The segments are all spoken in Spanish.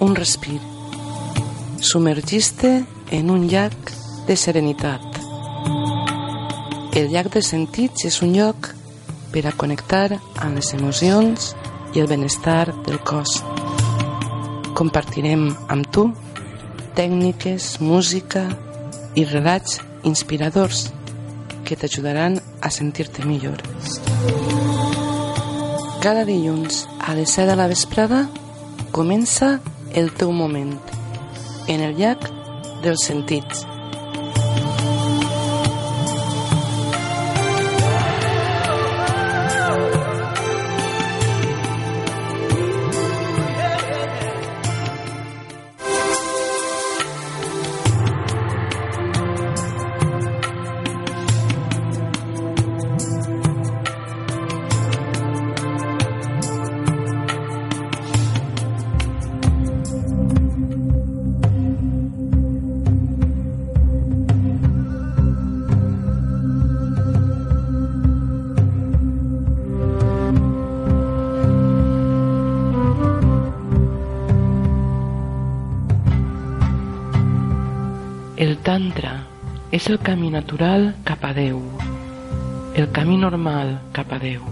Un respir. Submergiste en un llac de serenitat. El llac de sentits és un lloc per a connectar amb les emocions i el benestar del cos. Compartirem amb tu tècniques, música i relats inspiradors que t'ajudaran a sentir-te millor. Cada dilluns a les 7 de la vesprada comença el teu moment en el llac dels sentits. Tantra és el camí natural cap a Déu, el camí normal cap a Déu.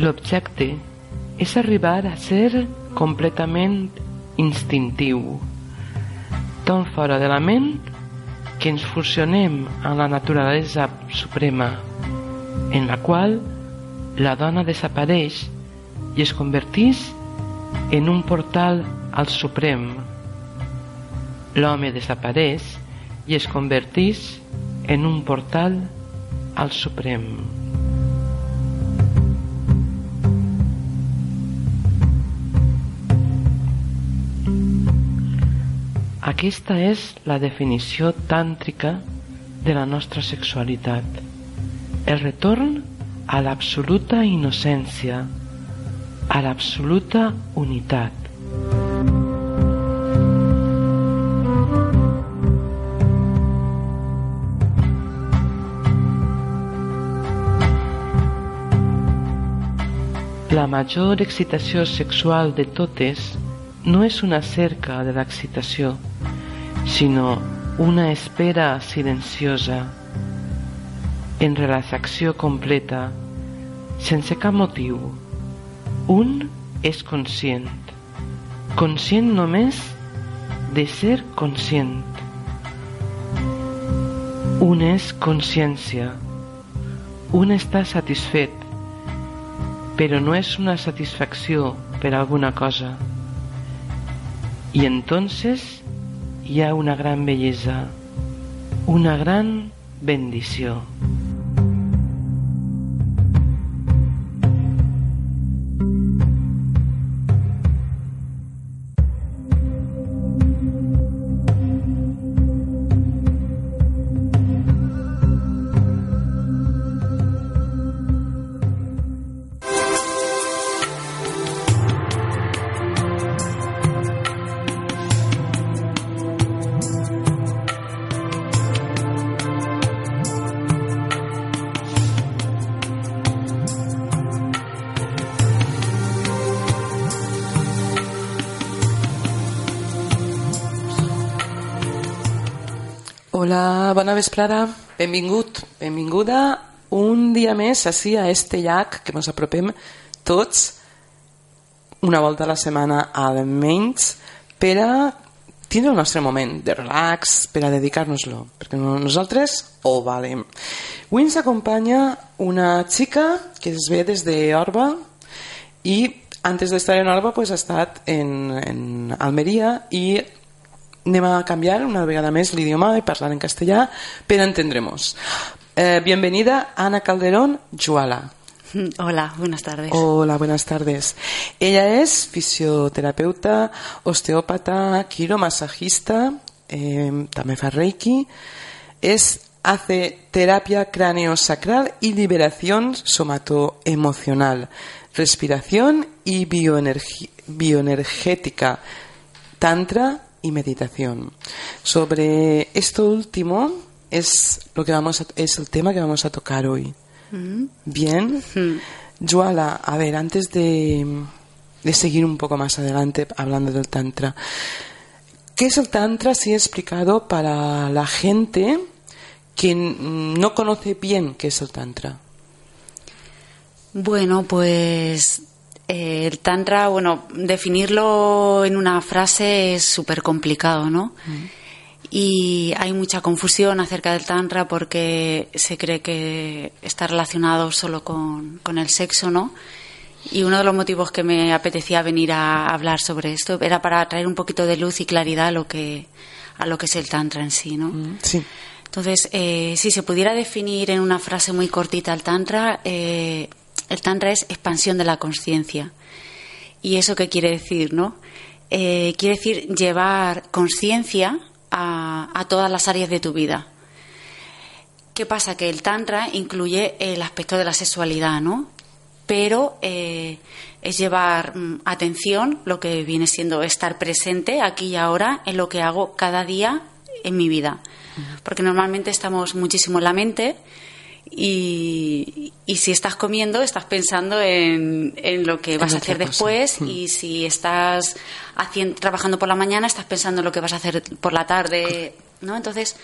L'objecte és arribar a ser completament instintiu, tan fora de la ment que ens fusionem amb la naturalesa suprema, en la qual la dona desapareix i es convertís en un portal al Suprem. L'home desapareix i es convertís en un portal al Suprem. Aquesta és la definició tàntrica de la nostra sexualitat. El retorn a l'absoluta innocència, a l'absoluta unitat. La major excitació sexual de totes no és una cerca de l'excitació, sinó una espera silenciosa, en relaxació completa, sense cap motiu. Un és conscient, conscient només de ser conscient. Un és consciència, un està satisfet, però no és una satisfacció per alguna cosa. Y entonces hi ha una gran bellesa, una gran bendició. Bona vesprada, benvingut, benvinguda un dia més així a este llac que ens apropem tots una volta a la setmana almenys per a tindre el nostre moment de relax, per a dedicar-nos-lo, perquè nosaltres ho valem. Avui ens acompanya una xica que es ve des d'Orba i antes d'estar en Alba pues, ha estat en, en Almeria i anem a canviar una vegada més l'idioma i parlar en castellà per entendremos. Eh, bienvenida Ana Calderón Juala. Hola, buenas tardes. Hola, buenas tardes. Ella es fisioterapeuta, osteópata, quiromasajista, eh, també fa reiki, es, hace terapia cráneo-sacral y liberación somatoemocional, respiración y bioenergética, tantra y meditación. Sobre esto último es, lo que vamos a- es el tema que vamos a tocar hoy. Bien. Joala, a ver, antes de, de seguir un poco más adelante hablando del Tantra, ¿qué es el Tantra si explicado para la gente que mm, no conoce bien qué es el Tantra? Bueno, pues el tantra, bueno, definirlo en una frase es súper complicado, ¿no? Y hay mucha confusión acerca del tantra porque se cree que está relacionado solo con, con el sexo, ¿no? Y uno de los motivos que me apetecía venir a hablar sobre esto era para traer un poquito de luz y claridad a lo que, a lo que es el tantra en sí, ¿no? Sí. Entonces, eh, si se pudiera definir en una frase muy cortita el Tantra, eh, el Tantra es expansión de la conciencia. ¿Y eso qué quiere decir, no? Eh, quiere decir llevar conciencia a, a todas las áreas de tu vida. ¿Qué pasa? Que el Tantra incluye el aspecto de la sexualidad, ¿no? Pero eh, es llevar mm, atención, lo que viene siendo estar presente aquí y ahora en lo que hago cada día en mi vida. Porque normalmente estamos muchísimo en la mente y, y si estás comiendo estás pensando en, en lo que vas a hacer cosa. después Mm. y si estás haciendo, trabajando por la mañana estás pensando en lo que vas a hacer por la tarde, ¿no? Entonces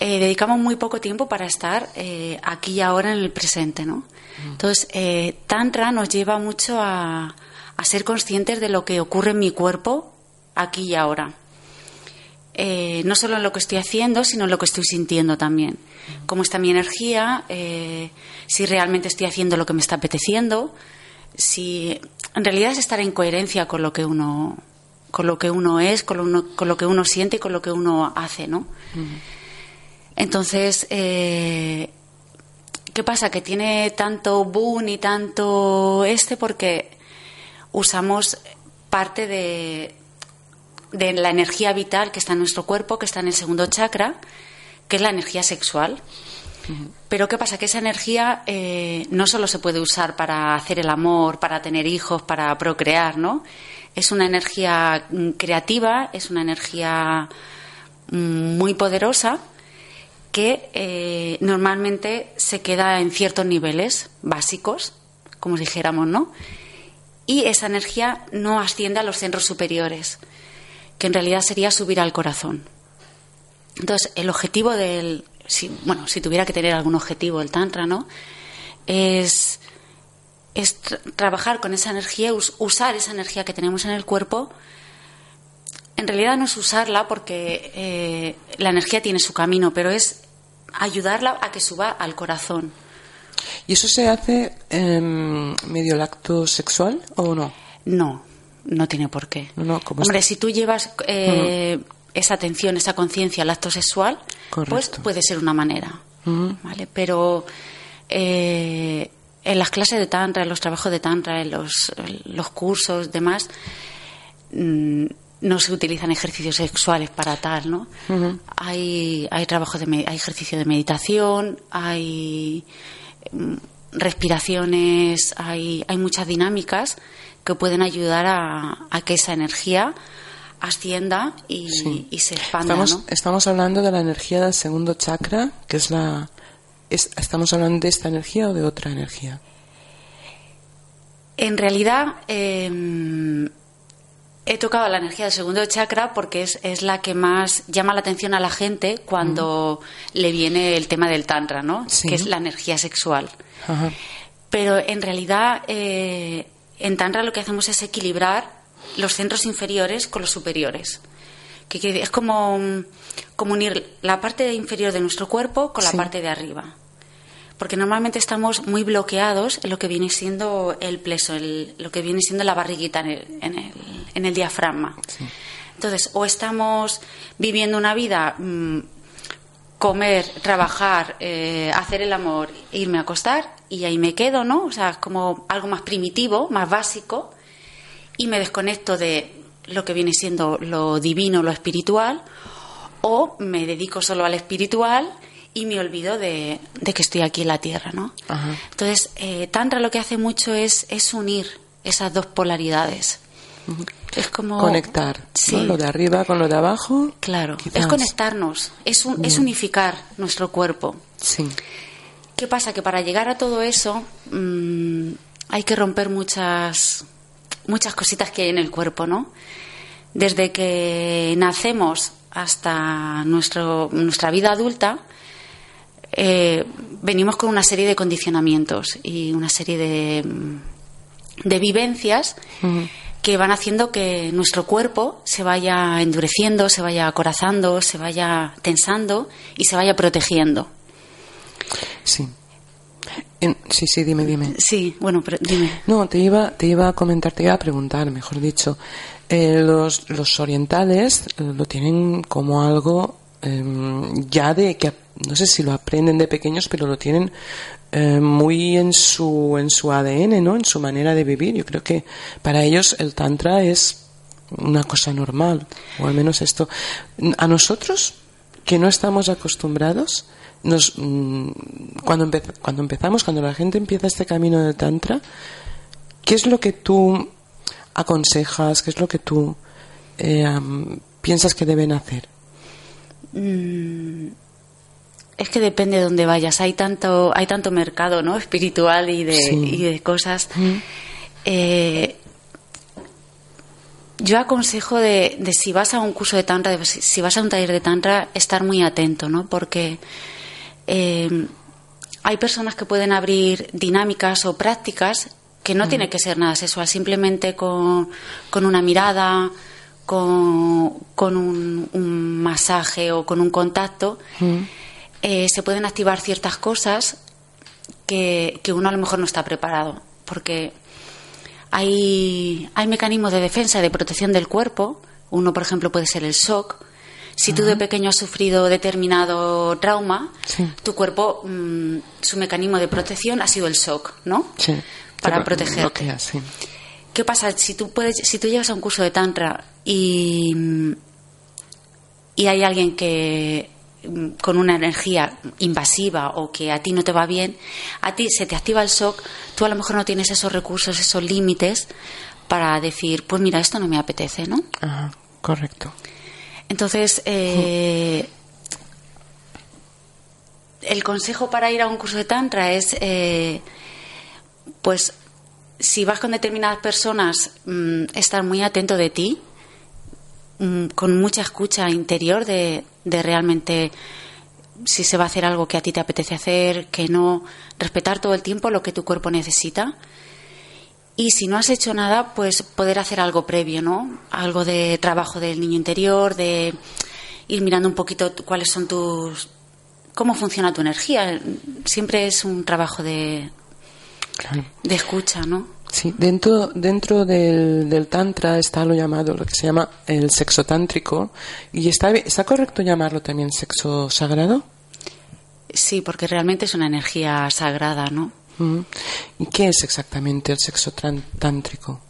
eh, dedicamos muy poco tiempo para estar eh, aquí y ahora en el presente, ¿no? Entonces, eh, Tantra nos lleva mucho a, a ser conscientes de lo que ocurre en mi cuerpo aquí y ahora. Eh, no solo en lo que estoy haciendo, sino en lo que estoy sintiendo también. Cómo está mi energía, eh, si realmente estoy haciendo lo que me está apeteciendo, si en realidad es estar en coherencia con lo que uno con lo que uno es, con lo, uno- con lo que uno siente y con lo que uno hace, ¿no? Entonces, eh, ¿qué pasa? Que tiene tanto boom y tanto este porque usamos parte de, de la energía vital que está en nuestro cuerpo, que está en el segundo chakra, que es la energía sexual. Pero ¿qué pasa? Que esa energía eh, no solo se puede usar para hacer el amor, para tener hijos, para procrear, ¿no? Es una energía mm, creativa, es una energía mm, muy poderosa que eh, normalmente se queda en ciertos niveles básicos, como dijéramos, ¿no? Y esa energía no asciende a los centros superiores, que en realidad sería subir al corazón. Entonces, el objetivo del. Si, bueno, si tuviera que tener algún objetivo el Tantra, ¿no? Es, es tra- trabajar con esa energía, us- usar esa energía que tenemos en el cuerpo. En realidad no es usarla porque eh, la energía tiene su camino, pero es ayudarla a que suba al corazón. ¿Y eso se hace medio el acto sexual o no? No, no tiene por qué. No, como Hombre, es- si tú llevas eh, esa atención, esa conciencia al acto sexual, pues puede ser una manera. ¿vale? Pero eh, en las clases de Tantra, en los trabajos de Tantra, en los, en los cursos, demás, mm, no se utilizan ejercicios sexuales para tal, ¿no? Hay, hay trabajo de, hay ejercicio de meditación, hay mm, respiraciones, hay, hay muchas dinámicas que pueden ayudar a, a que esa energía ascienda y, Sí. y se expanda, Estamos, ¿no? estamos hablando de la energía del segundo chakra, que es la... es- ¿Estamos hablando de esta energía o de otra energía? En realidad, eh, he tocado la energía del segundo chakra porque es, es la que más llama la atención a la gente cuando le viene el tema del tantra, ¿no? Sí. Que es la energía sexual. Pero en realidad, eh, en tantra lo que hacemos es equilibrar los centros inferiores con los superiores. Que, es como, como unir la parte inferior de nuestro cuerpo con la Sí. parte de arriba. porque normalmente estamos muy bloqueados en lo que viene siendo el pleso, el- lo que viene siendo la barriguita en el, en el, en el diafragma. Entonces, o estamos viviendo una vida, mm, comer, trabajar, eh, hacer el amor, irme a acostar y ahí me quedo, ¿no? O sea, es como algo más primitivo, más básico y me desconecto de lo que viene siendo lo divino, lo espiritual, o me dedico solo al espiritual y me olvido de, de que estoy aquí en la tierra, ¿no? Ajá. Entonces, eh, Tantra lo que hace mucho es, es unir esas dos polaridades. Es como... Conectar ¿no? Sí. lo de arriba con lo de abajo. Claro, quizás. es conectarnos, es, un- es unificar nuestro cuerpo. Sí. ¿Qué pasa? Que para llegar a todo eso mm, hay que romper muchas, muchas cositas que hay en el cuerpo, ¿no? Desde que nacemos hasta nuestro, nuestra vida adulta, eh, venimos con una serie de condicionamientos y una serie de, mm, de vivencias que van haciendo que nuestro cuerpo se vaya endureciendo, se vaya acorazando, se vaya tensando y se vaya protegiendo. Sí. En- sí, sí, dime, dime. Sí, bueno, pero dime. No, te iba, te iba a comentar, te iba a preguntar, mejor dicho. Eh, los, los orientales eh, lo tienen como algo em, ya de que no sé si lo aprenden de pequeños, pero lo tienen eh, muy en su en su ADN, ¿no? En su manera de vivir. Yo creo que para ellos el tantra es una cosa normal, o al menos esto. A nosotros que no estamos acostumbrados, nos, mm, cuando, cuando empezamos, cuando la gente empieza este camino del tantra, ¿qué es lo que tú aconsejas? ¿Qué es lo que tú eh, piensas que deben hacer? Es que depende de dónde vayas. Hay tanto, hay tanto mercado, ¿no? Espiritual y de, Sí. y de cosas. Eh, yo aconsejo de, de si vas a un curso de tantra, de si, vas a un taller de tantra, estar muy atento, ¿no? Porque eh, hay personas que pueden abrir dinámicas o prácticas que no tiene que ser nada sexual, simplemente con, con una mirada, con, con un, un masaje o con un contacto, eh, se pueden activar ciertas cosas que, que uno a lo mejor no está preparado. Porque hay, hay mecanismos de defensa y de protección del cuerpo. Uno, por ejemplo, puede ser el shock. Si tú de pequeño has sufrido determinado trauma, Sí. tu cuerpo, mm, su mecanismo de protección ha sido el shock, ¿no? Sí. Para Te protegerte. bloquea, sí. ¿Qué pasa? Si tú, puedes, si tú llegas a un curso de Tantra y, y hay alguien que mm, con una energía invasiva o que a ti no te va bien, a ti se te activa el shock, tú a lo mejor no tienes esos recursos, esos límites para decir, pues mira, esto no me apetece, ¿no? Ajá, correcto. Entonces, eh, el consejo para ir a un curso de Tantra es, eh, pues, si vas con determinadas personas, mm, estar muy atento de ti, mm, con mucha escucha interior de, de realmente si se va a hacer algo que a ti te apetece hacer, que no, respetar todo el tiempo lo que tu cuerpo necesita. Y si no has hecho nada, pues poder hacer algo previo, ¿no? Algo de trabajo del niño interior, de ir mirando un poquito cuáles son tus. cómo funciona tu energía. Siempre es un trabajo de, Claro. de escucha, ¿no? Sí, dentro, dentro del, del tantra está lo llamado, lo que se llama el sexo tántrico. ¿Y está, está correcto llamarlo también sexo sagrado? Sí, porque realmente es una energía sagrada, ¿no? Mm. ¿Y qué es exactamente el sexo tántrico?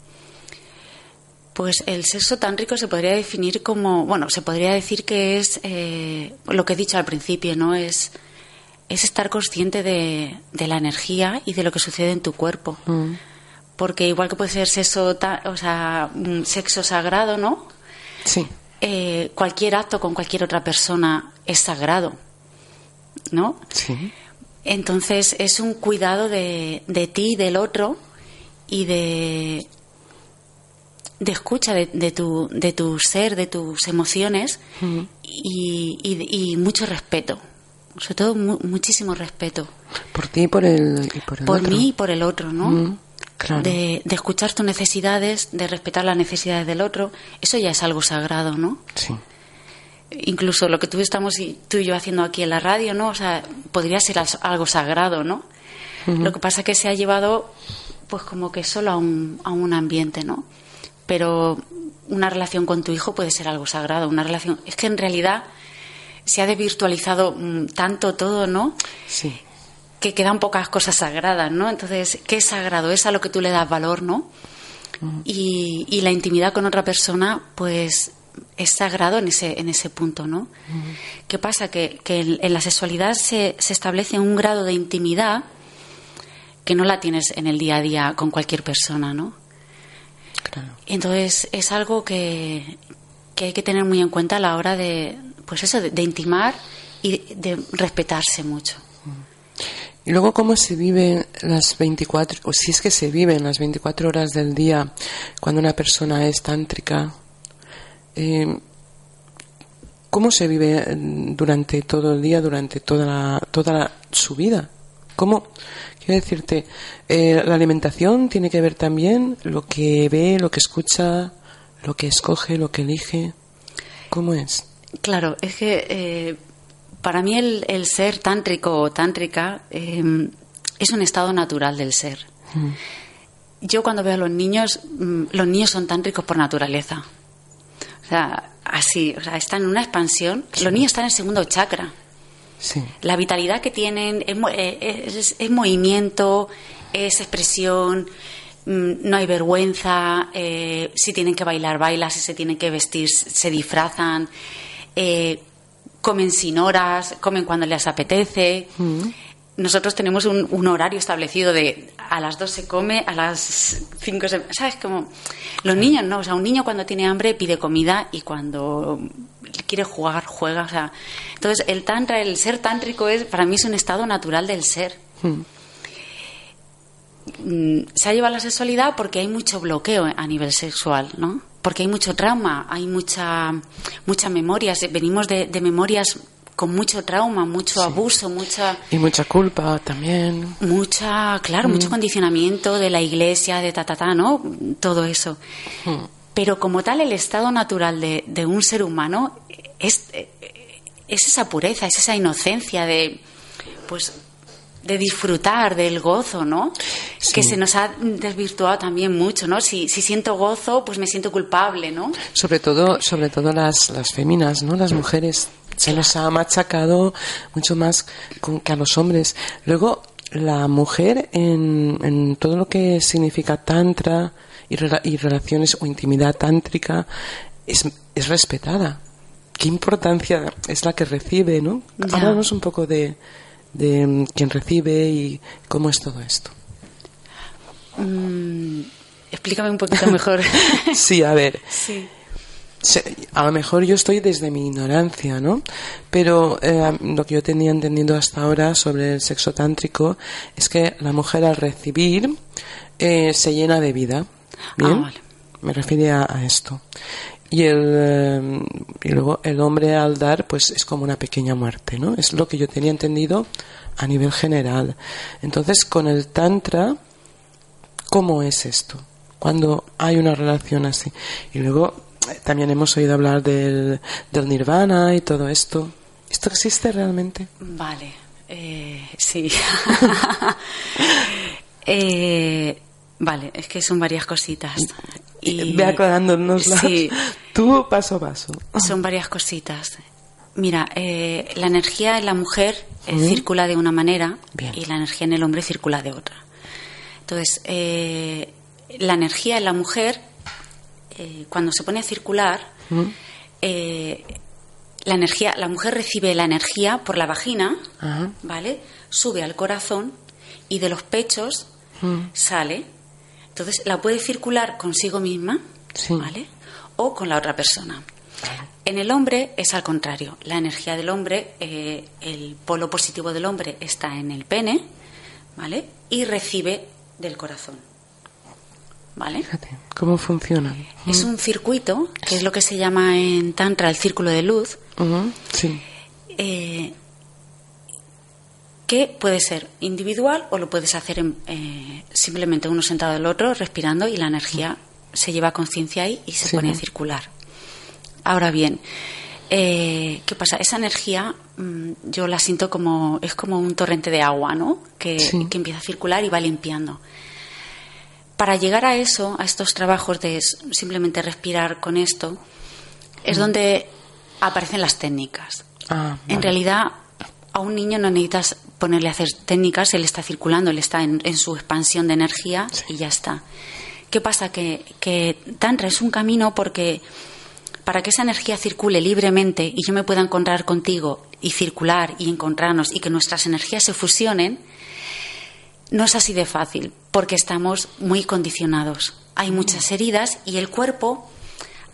Pues el sexo tántrico se podría definir como, bueno, se podría decir que es eh, lo que he dicho al principio, ¿no? Es, es estar consciente de, de la energía y de lo que sucede en tu cuerpo. Mm. Porque igual que puede ser sexo, o sea, un sexo sagrado, ¿no? Sí, Eh, cualquier acto con cualquier otra persona es sagrado, ¿no? sí. Entonces es un cuidado de, de ti y del otro y de, de escucha de, de tu, de tu ser, de tus emociones y, y- y mucho respeto. Sobre todo mu- muchísimo respeto. Por ti y por el, y por el Por otro. mí y por el otro, ¿no? Mm, claro. De, de escuchar tus necesidades, de respetar las necesidades del otro. Eso ya es algo sagrado, ¿no? Sí. incluso lo que tú estamos y tú y yo haciendo aquí en la radio, ¿no? O sea, podría ser algo sagrado, ¿no? Lo que pasa es que se ha llevado, pues como que solo a un, a un ambiente, ¿no? Pero una relación con tu hijo puede ser algo sagrado, una relación. Es que en realidad se ha desvirtualizado mm, tanto todo, ¿no? Sí. Que quedan pocas cosas sagradas, ¿no? Entonces, ¿qué es sagrado? Es a lo que tú le das valor, ¿no? y, y, la intimidad con otra persona, pues es sagrado en ese, en ese punto, ¿no? ¿Qué pasa? Que, que en, la sexualidad se, se, establece un grado de intimidad que no la tienes en el día a día con cualquier persona, ¿no? Claro. Entonces es algo que, que, hay que tener muy en cuenta a la hora de, pues eso, de, de intimar y de respetarse mucho. Y luego, ¿cómo se viven las 24, o si es que se viven las 24 horas del día cuando una persona es tántrica? Eh, ¿Cómo se vive durante todo el día, durante toda, toda su vida? ¿Cómo? Quiero decirte, eh, la alimentación tiene que ver también lo que ve, lo que escucha, lo que escoge, lo que elige. ¿Cómo es? Claro, es que eh, para mí el, el, ser tántrico o tántrica eh, es un estado natural del ser. Mm. Yo cuando veo a los niños, mm, los niños son tántricos por naturaleza. O sea, así, o sea, están en una expansión. Sí. Los niños están en el segundo chakra. Sí. La vitalidad que tienen es, eh, es, es movimiento, es expresión, mm, no hay vergüenza, eh, si tienen que bailar, bailan, si se tienen que vestir, se disfrazan, eh, comen sin horas, comen cuando les apetece. Mm. Nosotros tenemos un, un, horario establecido de a las dos se come, a las cinco se... ¿Sabes? Como los niños, ¿no? O sea, un niño cuando tiene hambre pide comida y cuando quiere jugar, juega. O sea, entonces el tantra, el ser tántrico es, para mí es un estado natural del ser. Mm. Se ha llevado a la sexualidad porque hay mucho bloqueo a nivel sexual, ¿no? Porque hay mucho trauma, hay mucha, mucha memorias. Venimos de, de memorias con mucho trauma, mucho sí. abuso, mucha... Y mucha culpa también. Mucha, claro, mm. mucho condicionamiento de la iglesia, de ta, ta, ta, ¿no? Todo eso. Mm. Pero como tal, el estado natural de, de un ser humano es, es, esa pureza, es esa inocencia de, pues, de disfrutar del gozo, ¿no? Sí. Que se nos ha desvirtuado también mucho, ¿no? Si, si, siento gozo, pues me siento culpable, ¿no? Sobre todo, sobre todo las, las féminas, ¿no? Las mujeres se nos ha machacado mucho más que a los hombres. Luego, la mujer en, en todo lo que significa tantra y, y relaciones o intimidad tántrica es, es, respetada. ¿Qué importancia es la que recibe, no? Ya. Hablamos un poco de, de mm, quién recibe y cómo es todo esto. Mm, explícame un poquito mejor. sí, a ver. Sí a lo mejor yo estoy desde mi ignorancia, ¿no? Pero eh, lo que yo tenía entendido hasta ahora sobre el sexo tántrico es que la mujer al recibir eh, se llena de vida. ¿Bien? Ah, vale. Me refiero a, esto. Y, el, eh, y luego el hombre al dar, pues es como una pequeña muerte, ¿no? Es lo que yo tenía entendido a nivel general. Entonces, con el Tantra, ¿cómo es esto? Cuando hay una relación así. Y luego también hemos oído hablar del, del nirvana y todo esto. ¿Esto existe realmente? Vale, eh, sí. eh, vale, es que son varias cositas. Y, Ve aclarándonos sí, tú paso a paso. Son varias cositas. Mira, eh, la energía en la mujer eh, circula de una manera Bien. y la energía en el hombre circula de otra. Entonces, eh, la energía en la mujer eh, cuando se pone a circular, eh, la energía, la mujer recibe la energía por la vagina, Ajá. ¿vale? Sube al corazón y de los pechos sale. Entonces la puede circular consigo misma, sí. ¿vale? O con la otra persona. En el hombre es al contrario. La energía del hombre, eh, el polo positivo del hombre está en el pene, ¿vale? Y recibe del corazón. ¿Vale? Fíjate, ¿cómo funciona? Es un circuito, que es lo que se llama en Tantra el círculo de luz. Uh -huh. Sí. Eh, que puede ser individual o lo puedes hacer en, eh, simplemente uno sentado del otro, respirando y la energía se lleva conciencia ahí y se Sí. pone a circular. Ahora bien, eh, ¿qué pasa? Esa energía mm, yo la siento como, es como un torrente de agua, ¿no? Que, Sí. que empieza a circular y va limpiando. Para llegar a eso, a estos trabajos de simplemente respirar con esto, es donde aparecen las técnicas. Ah, En realidad, a un niño no necesitas ponerle a hacer técnicas, él está circulando, él está en, en su expansión de energía y ya está. ¿Qué pasa? Que, que Tantra es un camino porque para que esa energía circule libremente y yo me pueda encontrar contigo y circular y encontrarnos y que nuestras energías se fusionen, no es así de fácil, porque estamos muy condicionados. Hay muchas heridas y el cuerpo,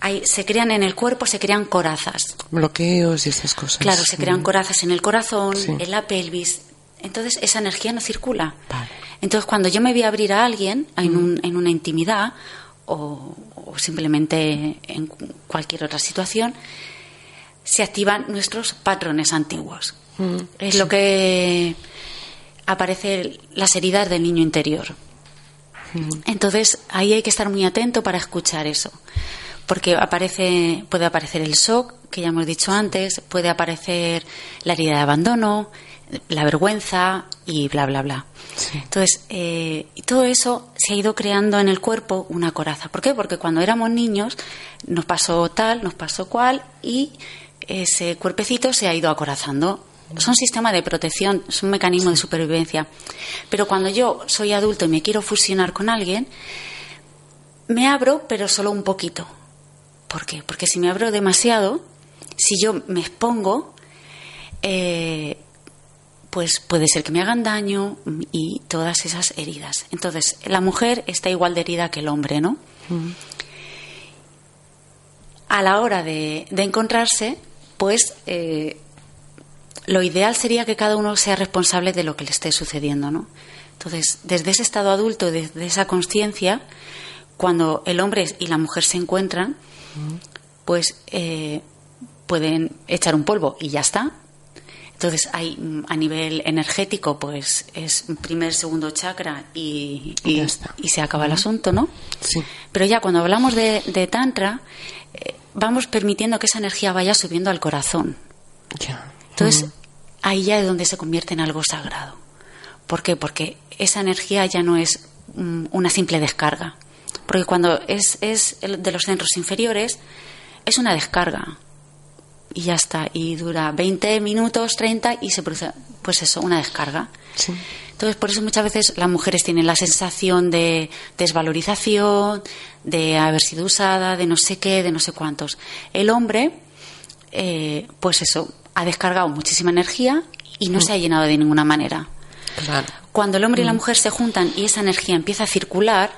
hay, se crean en el cuerpo, se crean corazas. Bloqueos y esas cosas. Claro, se crean Mm. corazas en el corazón, Sí. en la pelvis. Entonces esa energía no circula. Vale. Entonces cuando yo me voy a abrir a alguien en, un- en una intimidad o, o simplemente en cu- cualquier otra situación, se activan nuestros patrones antiguos. Mm. Es lo que aparece las heridas del niño interior. Entonces ahí hay que estar muy atento para escuchar eso, porque aparece, puede aparecer el shock que ya hemos dicho antes, puede aparecer la herida de abandono, la vergüenza y bla bla bla. Entonces eh, y todo eso se ha ido creando en el cuerpo una coraza. ¿Por qué? Porque cuando éramos niños nos pasó tal, nos pasó cual y ese cuerpecito se ha ido acorazando. Es un sistema de protección, es un mecanismo de supervivencia. Pero cuando yo soy adulto y me quiero fusionar con alguien, me abro, pero solo un poquito. ¿Por qué? Porque si me abro demasiado, si yo me expongo, eh, pues puede ser que me hagan daño y todas esas heridas. Entonces, la mujer está igual de herida que el hombre, ¿no? A la hora de, de encontrarse, pues eh, lo ideal sería que cada uno sea responsable de lo que le esté sucediendo, ¿no? Entonces, desde ese estado adulto, desde esa conciencia, cuando el hombre y la mujer se encuentran, pues eh, pueden echar un polvo y ya está. Entonces, hay a nivel energético, pues es primer, segundo chakra y, y- Ya está. y se acaba el asunto, ¿no? Sí. Pero ya cuando hablamos de, de Tantra, eh, vamos permitiendo que esa energía vaya subiendo al corazón. Ya. Entonces, ahí ya es donde se convierte en algo sagrado. ¿Por qué? Porque esa energía ya no es mm, una simple descarga. Porque cuando es, es el de los centros inferiores, es una descarga. Y ya está. Y dura 20 minutos, 30 y se produce, pues eso, una descarga. Sí. Entonces, por eso muchas veces las mujeres tienen la sensación de desvalorización, de haber sido usada, de no sé qué, de no sé cuántos. El hombre, eh, pues eso, ha descargado muchísima energía y no se ha llenado de ninguna manera. Claro. Cuando el hombre y la mujer se juntan y esa energía empieza a circular,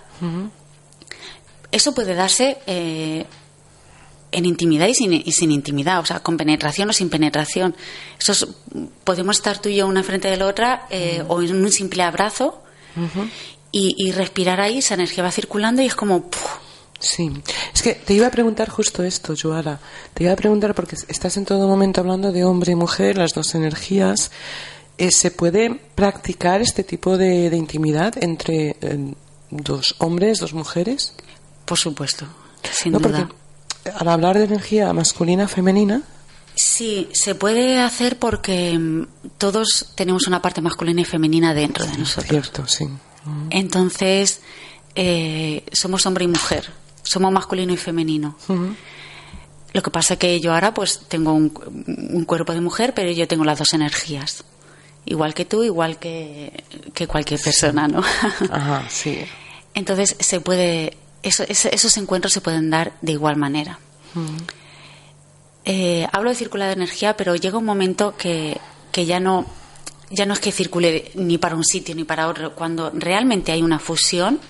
eso puede darse eh, en intimidad y sin, y sin intimidad, o sea, con penetración o sin penetración. Eso es- podemos estar tú y yo una frente de la otra eh, o en un simple abrazo y, y respirar ahí, esa energía va circulando y es como... ¡puf! Sí, es que te iba a preguntar justo esto, Joara. Te iba a preguntar porque estás en todo momento hablando de hombre y mujer, las dos energías. Eh, ¿Se puede practicar este tipo de, de intimidad entre eh, dos hombres, dos mujeres? Por supuesto, sin no, duda. porque al hablar de energía masculina, femenina, Sí, se puede hacer porque mm, todos tenemos una parte masculina y femenina dentro de nosotros. cierto, sí. Mm. Entonces, eh, somos hombre y mujer, somos masculino y femenino. Lo que pasa es que yo ahora pues tengo un, un cuerpo de mujer, pero yo tengo las dos energías. Igual que tú, igual que, que cualquier persona, ¿no? Ajá, sí. Entonces se puede, eso- esos encuentros se pueden dar de igual manera. Eh, hablo de circular de energía, pero llega un momento que, que ya no ya no es que circule ni para un sitio ni para otro. Cuando realmente hay una fusión,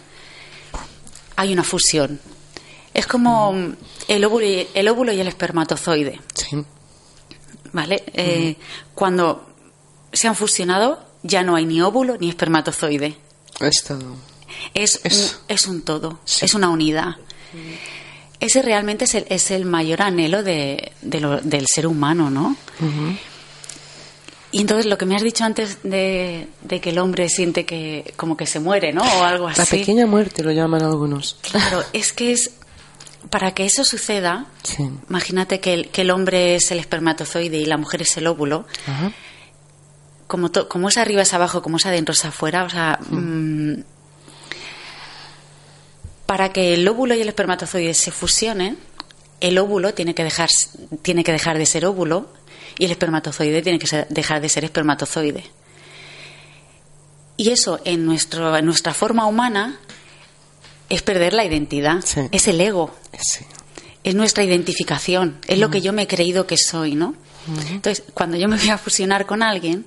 hay una fusión. Es como el óvulo y, el óvulo y el espermatozoide, Sí. ¿vale? Eh, Cuando se han fusionado, ya no hay ni óvulo ni espermatozoide. Es todo. Es, Es- un, es un todo, Sí. es una unidad. Ese realmente es el, es el mayor anhelo de, de lo- del ser humano, ¿no? Y entonces lo que me has dicho antes de, de que el hombre siente que como que se muere, ¿no? O algo así. La pequeña muerte lo llaman algunos. Claro, es que es para que eso suceda, Sí. imagínate que el, que el hombre es el espermatozoide y la mujer es el óvulo, Ajá. como, to- como es arriba es abajo, como es adentro es afuera, o sea, mm, para que el óvulo y el espermatozoide se fusionen, el óvulo tiene que dejar, tiene que dejar de ser óvulo y el espermatozoide tiene que ser- dejar de ser espermatozoide. Y eso en, nuestro, en nuestra forma humana es perder la identidad, Sí. es el ego Sí. es nuestra identificación, es lo que yo me he creído que soy, ¿no? Entonces, cuando yo me voy a fusionar con alguien,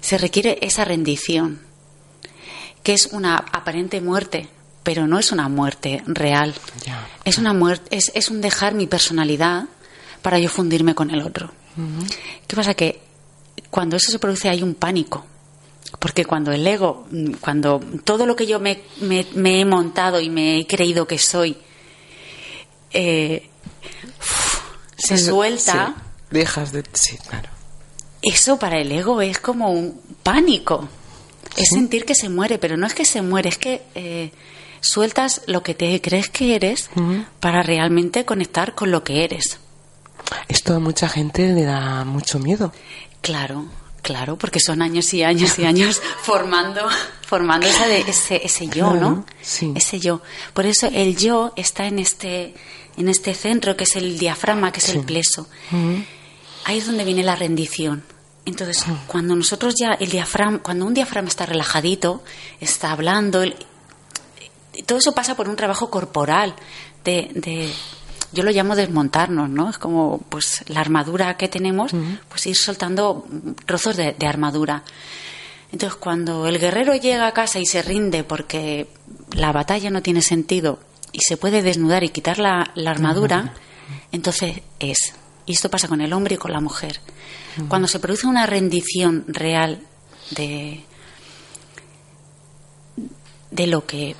se requiere esa rendición, que es una aparente muerte, pero no es una muerte real. Es una muerte, es, es un dejar mi personalidad para yo fundirme con el otro. ¿Qué pasa? Que cuando eso se produce hay un pánico. Porque cuando el ego, cuando todo lo que yo me, me- me he montado y me he creído que soy, eh, uf, se suelta, sí. Dejas de... Sí, claro. eso para el ego es como un pánico. Es sentir que se muere, pero no es que se muere, es que eh, sueltas lo que te crees que eres para realmente conectar con lo que eres. Esto a mucha gente le da mucho miedo. Claro, claro, porque son años y años y años formando, formando esa de- ese, ese yo, Claro, ¿no? sí. Ese yo. Por eso el yo está en este, en este centro que es el diafragma, que es Sí. el pleso. Ahí es donde viene la rendición. Entonces, cuando nosotros ya el diafragma, cuando un diafragma está relajadito, está hablando, el- todo eso pasa por un trabajo corporal de, de- yo lo llamo desmontarnos, ¿no? Es como pues la armadura que tenemos, pues ir soltando trozos de, de armadura. Entonces, cuando el guerrero llega a casa y se rinde porque la batalla no tiene sentido y se puede desnudar y quitar la, la armadura, entonces es. Y esto pasa con el hombre y con la mujer. Cuando se produce una rendición real de, de lo que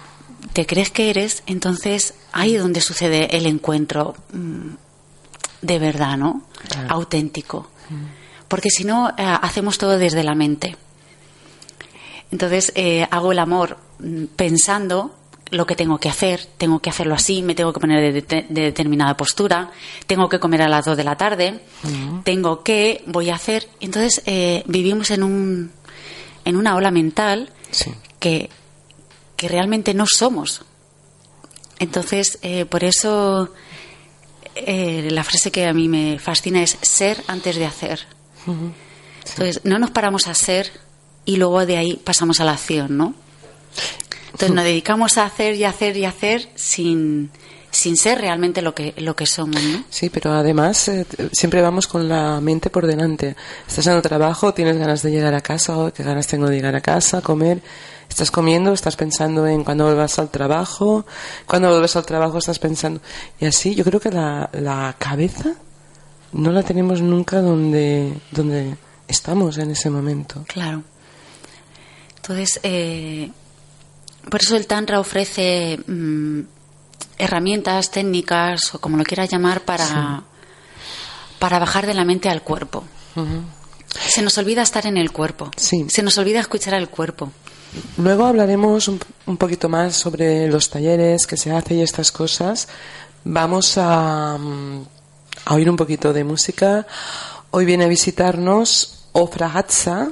te crees que eres, entonces ahí es donde sucede el encuentro mm, de verdad, ¿no? Claro. Auténtico. Porque si no, eh, hacemos todo desde la mente. Entonces eh, hago el amor mm, pensando lo que tengo que hacer, tengo que hacerlo así, me tengo que poner de, de- de determinada postura, tengo que comer a las 2 de la tarde, tengo que, voy a hacer. Entonces eh, vivimos en, un, en una ola mental Sí. que, que realmente no somos. Entonces, eh, por eso eh, la frase que a mí me fascina es ser antes de hacer. Entonces, no nos paramos a ser y luego de ahí pasamos a la acción, ¿no? Entonces, nos dedicamos a hacer y hacer y hacer sin, sin ser realmente lo que, lo que somos, ¿no? Sí, pero además eh, siempre vamos con la mente por delante. Estás en el trabajo, tienes ganas de llegar a casa, qué ganas tengo de llegar a casa, comer. Estás comiendo, estás pensando en cuando vuelvas al trabajo, cuando vuelves al trabajo estás pensando. Y así, yo creo que la, la cabeza no la tenemos nunca donde, donde estamos en ese momento. Claro. Entonces, eh, por eso el Tantra ofrece mm, herramientas, técnicas, o como lo quieras llamar, para, para bajar de la mente al cuerpo. Se nos olvida estar en el cuerpo. Sí. Se nos olvida escuchar al cuerpo. Luego hablaremos un, poquito más sobre los talleres que se hace y estas cosas. Vamos a, mm, a oír un poquito de música. Hoy viene a visitarnos Ofra Hatsa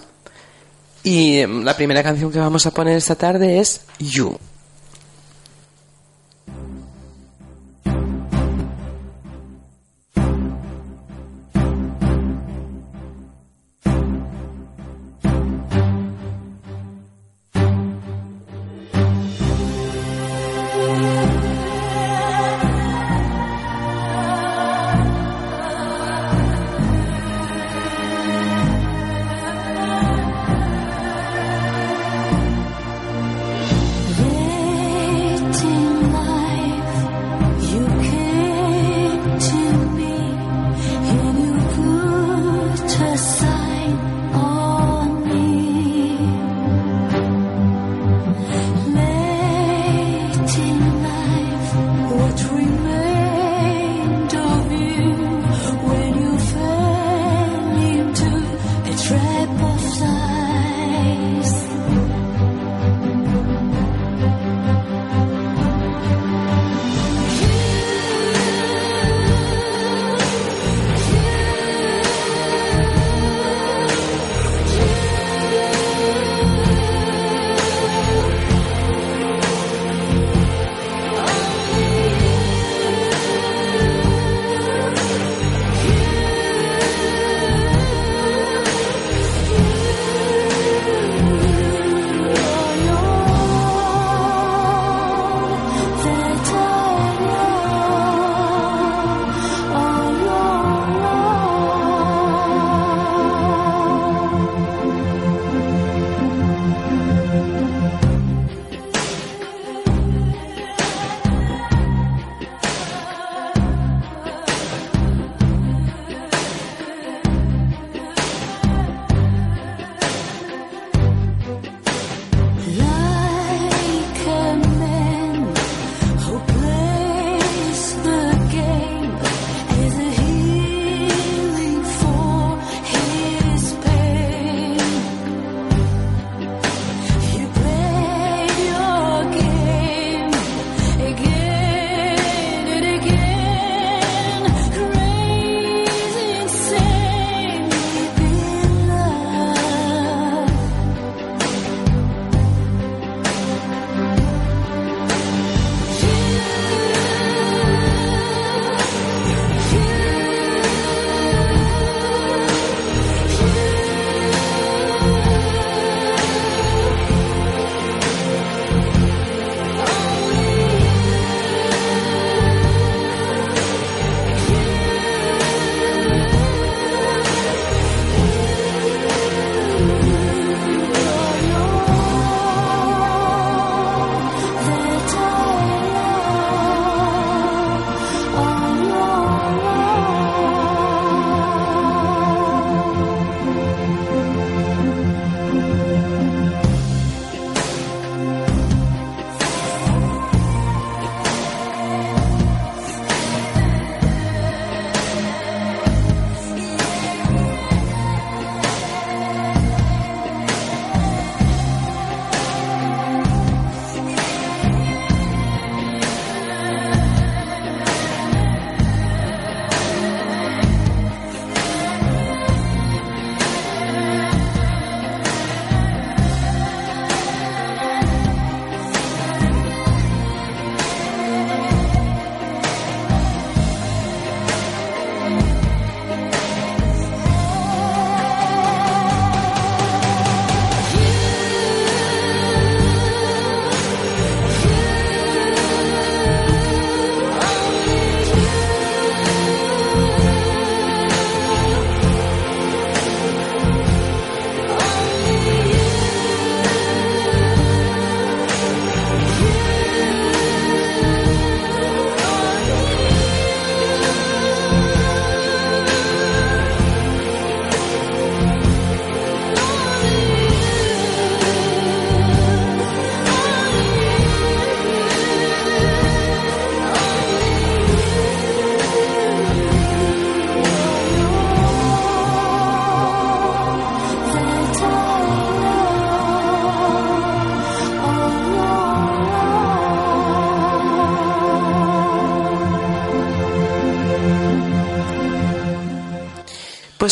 y em, la primera canción que vamos a poner esta tarde es You.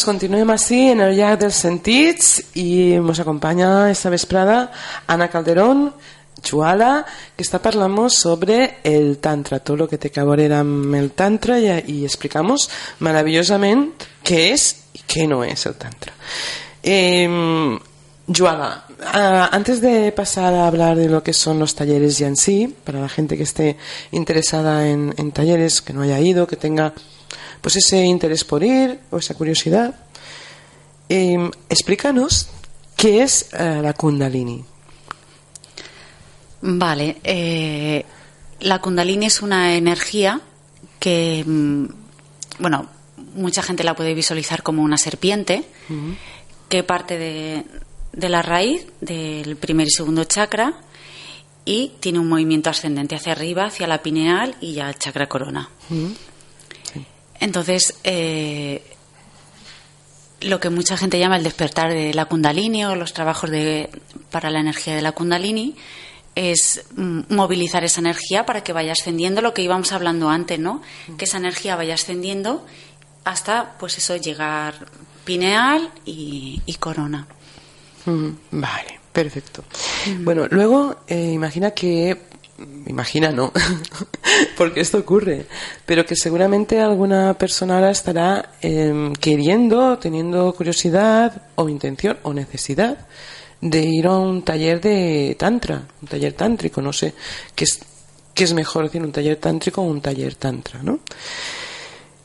Pues continuem així en el llac dels sentits i ens acompanya esta vesprada Ana Calderón, Chuala, que está parlant sobre el tantra, todo lo que veure amb el tantra i explicamos maravillosament què és i què no és el tantra. Eh, antes de pasar a hablar de lo que son los talleres ya en sí, para la gente que esté interesada en, en talleres, que no haya ido, que tenga pues ese interés por ir o esa curiosidad, eh, explícanos qué es uh, la Kundalini. Vale, eh, la Kundalini es una energía que, mm, bueno, mucha gente la puede visualizar como una serpiente uh -huh. que parte de, de la raíz del primer y segundo chakra y tiene un movimiento ascendente hacia arriba, hacia la pineal y ya el chakra corona. Entonces, eh, lo que mucha gente llama el despertar de la kundalini o los trabajos de, para la energía de la kundalini es mm, movilizar esa energía para que vaya ascendiendo lo que íbamos hablando antes, ¿no? Mm. Que esa energía vaya ascendiendo hasta, pues eso, llegar pineal y, y corona. Vale, perfecto. Bueno, luego eh, imagina que, imagina no, porque esto ocurre, pero que seguramente alguna persona ahora estará eh, queriendo, teniendo curiosidad o intención o necesidad de ir a un taller de tantra, un taller tántrico, no sé, qué es, qué es mejor decir un taller tántrico o un taller tantra, ¿no?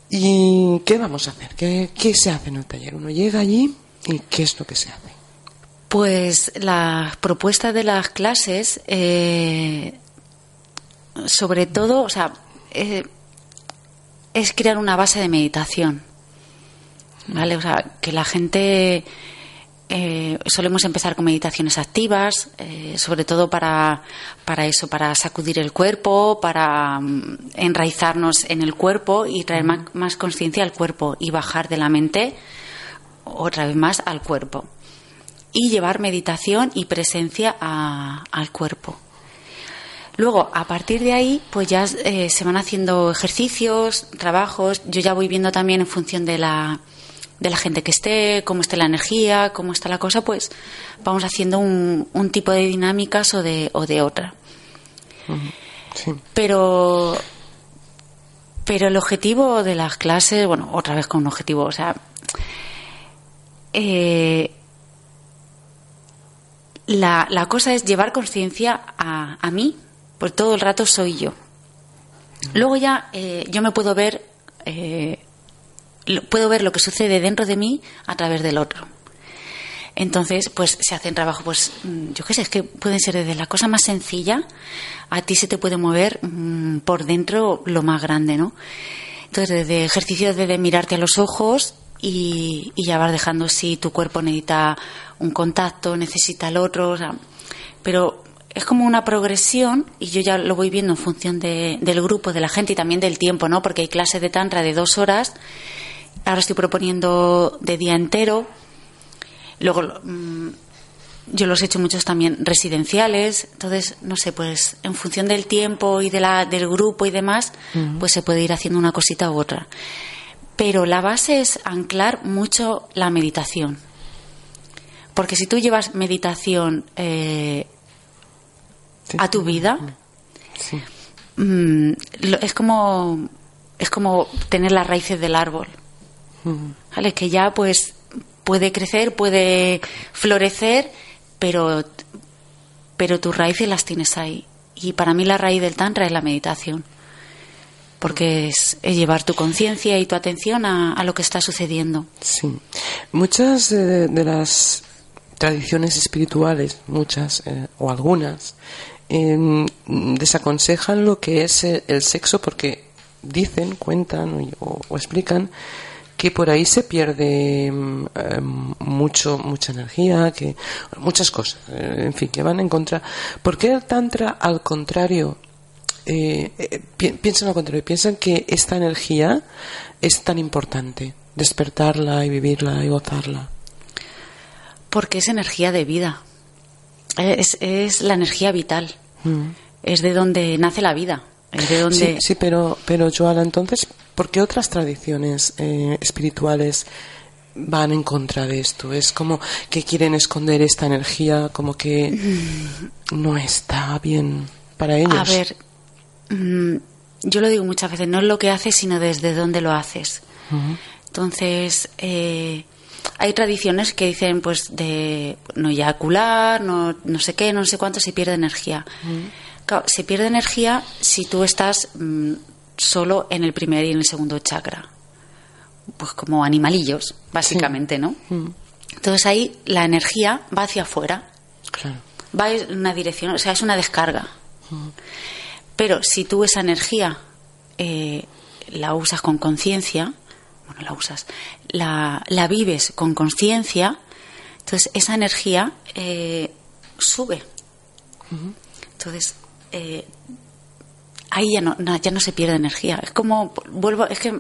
¿Y qué vamos a hacer? ¿Qué, ¿Qué se hace en el taller? Uno llega allí y ¿qué es lo que se hace? Pues la propuesta de las clases, eh, sobre todo, o sea, eh, es crear una base de meditación. ¿Vale? O sea, que la gente. Eh, solemos empezar con meditaciones activas, eh, sobre todo para, para eso, para sacudir el cuerpo, para um, enraizarnos en el cuerpo y traer más, más conciencia al cuerpo y bajar de la mente otra vez más al cuerpo y llevar meditación y presencia a, al cuerpo. Luego, a partir de ahí, pues ya eh, se van haciendo ejercicios, trabajos. Yo ya voy viendo también en función de la, de la gente que esté, cómo esté la energía, cómo está la cosa, pues vamos haciendo un, un tipo de dinámicas o de, o de otra. Sí. Pero, pero el objetivo de las clases, bueno, otra vez con un objetivo, o sea, eh, la, la cosa es llevar conciencia a, a, mí, pues todo el rato soy yo. Luego ya eh, yo me puedo ver, eh, puedo ver lo que sucede dentro de mí a través del otro. Entonces, pues se hacen trabajo, pues mm, yo qué sé, es que pueden ser desde la cosa más sencilla, a ti se te puede mover mmm, por dentro lo más grande, ¿no? Entonces, desde ejercicios de, mirarte a los ojos y, y ya vas dejando si tu cuerpo necesita un contacto, necesita el otro, o sea, pero es como una progresión y yo ya lo voy viendo en función de, del grupo, de la gente y también del tiempo, ¿no? Porque hay clases de tantra de dos horas, ahora estoy proponiendo de día entero, luego mmm, yo los he hecho muchos también residenciales, entonces, no sé, pues en función del tiempo y de la, del grupo y demás, uh -huh. pues se puede ir haciendo una cosita u otra. Pero la base es anclar mucho la meditación porque si tú llevas meditación eh, sí, a tu vida, sí. mmm, es como es como tener las raíces del árbol, mm. ¿vale? Que ya pues puede crecer, puede florecer, pero pero tus raíces las tienes ahí. Y para mí la raíz del tantra es la meditación porque es, es, llevar tu conciencia y tu atención a, a, lo que está sucediendo. Sí. Muchas de, de las tradiciones espirituales, muchas eh, o algunas, eh, desaconsejan lo que es el sexo porque dicen, cuentan o, explican que por ahí se pierde eh, mucho mucha energía, que muchas cosas, eh, en fin, que van en contra. ¿Por qué el tantra al contrario eh, eh, pi piensan al contrario, piensan que esta energía es tan importante, despertarla y vivirla y gozarla? Porque es energía de vida. Es, es la energía vital. Mm. Es de donde nace la vida. Es de donde... Sí, sí pero, pero Joala, entonces, ¿por qué otras tradiciones eh, espirituales van en contra de esto. Es como que quieren esconder esta energía, como que no está bien para ellos. A ver, mm, yo lo digo muchas veces, no es lo que haces, sino desde dónde lo haces. Entonces, eh, hay tradiciones que dicen, pues, de no eyacular, no, no sé qué, no sé cuánto, se pierde energía. se pierde energía si tú estás mm, solo en el primer y en el segundo chakra. Pues como animalillos, básicamente, ¿no? Entonces ahí la energía va hacia afuera. Va en una dirección, o sea, es una descarga. Pero si tú esa energía eh, la usas con conciencia, bueno, la usas, la, la vives con conciencia, entonces esa energía eh, sube. Entonces, eh, ahí ya no, ya no se pierde energía. Es como, vuelvo, es que